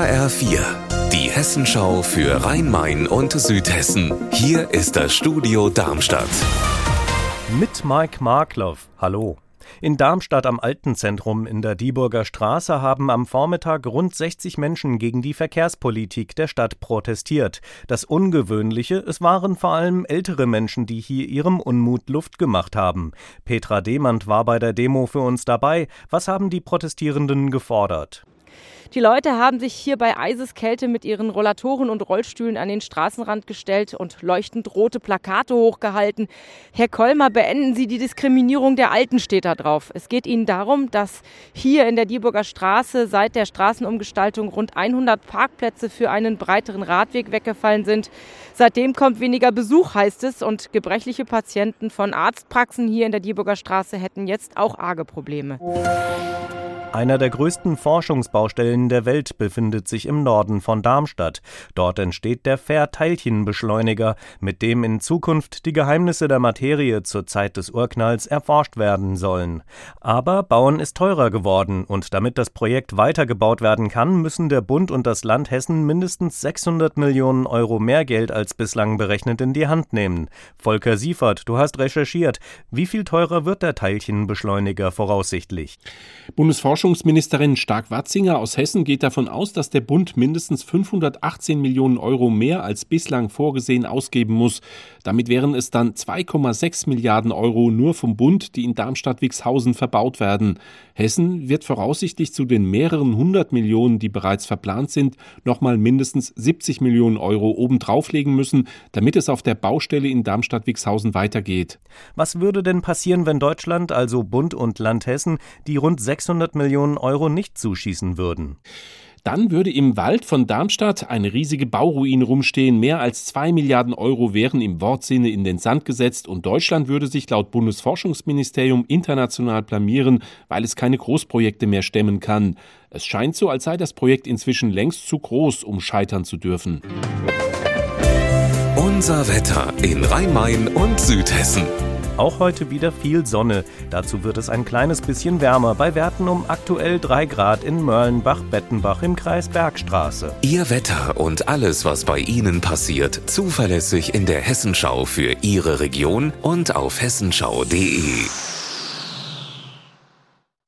HR4, die Hessenschau für Rhein-Main und Südhessen. Hier ist das Studio Darmstadt. Mit Mike Markloff. Hallo. In Darmstadt am Altenzentrum in der Dieburger Straße haben am Vormittag rund 60 Menschen gegen die Verkehrspolitik der Stadt protestiert. Das Ungewöhnliche, es waren vor allem ältere Menschen, die hier ihrem Unmut Luft gemacht haben. Petra Demand war bei der Demo für uns dabei. Was haben die Protestierenden gefordert? Die Leute haben sich hier bei Eiseskälte mit ihren Rollatoren und Rollstühlen an den Straßenrand gestellt und leuchtend rote Plakate hochgehalten. Herr Kolmer, beenden Sie die Diskriminierung der Alten, steht da drauf. Es geht Ihnen darum, dass hier in der Dieburger Straße seit der Straßenumgestaltung rund 100 Parkplätze für einen breiteren Radweg weggefallen sind. Seitdem kommt weniger Besuch, heißt es, und gebrechliche Patienten von Arztpraxen hier in der Dieburger Straße hätten jetzt auch arge Probleme. Einer der größten Forschungsbaustellen der Welt befindet sich im Norden von Darmstadt. Dort entsteht der Fair-Teilchenbeschleuniger, mit dem in Zukunft die Geheimnisse der Materie zur Zeit des Urknalls erforscht werden sollen. Aber Bauen ist teurer geworden und damit das Projekt weitergebaut werden kann, müssen der Bund und das Land Hessen mindestens 600 Millionen Euro mehr Geld als bislang berechnet in die Hand nehmen. Volker Siefert, du hast recherchiert. Wie viel teurer wird der Teilchenbeschleuniger voraussichtlich? Bundesforschung Forschungsministerin Stark-Watzinger aus Hessen geht davon aus, dass der Bund mindestens 518 Millionen Euro mehr als bislang vorgesehen ausgeben muss. Damit wären es dann 2,6 Milliarden Euro nur vom Bund, die in Darmstadt-Wixhausen verbaut werden. Hessen wird voraussichtlich zu den mehreren hundert Millionen, die bereits verplant sind, nochmal mindestens 70 Millionen Euro obendrauflegen müssen, damit es auf der Baustelle in Darmstadt-Wixhausen weitergeht. Was würde denn passieren, wenn Deutschland, also Bund und Land Hessen, die rund 600 Millionen Millionen Euro nicht zuschießen würden. Dann würde im Wald von Darmstadt eine riesige Bauruine rumstehen. Mehr als zwei Milliarden Euro wären im Wortsinne in den Sand gesetzt und Deutschland würde sich laut Bundesforschungsministerium international blamieren, weil es keine Großprojekte mehr stemmen kann. Es scheint so, als sei das Projekt inzwischen längst zu groß, um scheitern zu dürfen. Unser Wetter in Rhein-Main und Südhessen. Auch heute wieder viel Sonne. Dazu wird es ein kleines bisschen wärmer, bei Werten um aktuell 3 Grad in Mörlenbach-Bettenbach im Kreis Bergstraße. Ihr Wetter und alles, was bei Ihnen passiert, zuverlässig in der Hessenschau für Ihre Region und auf hessenschau.de.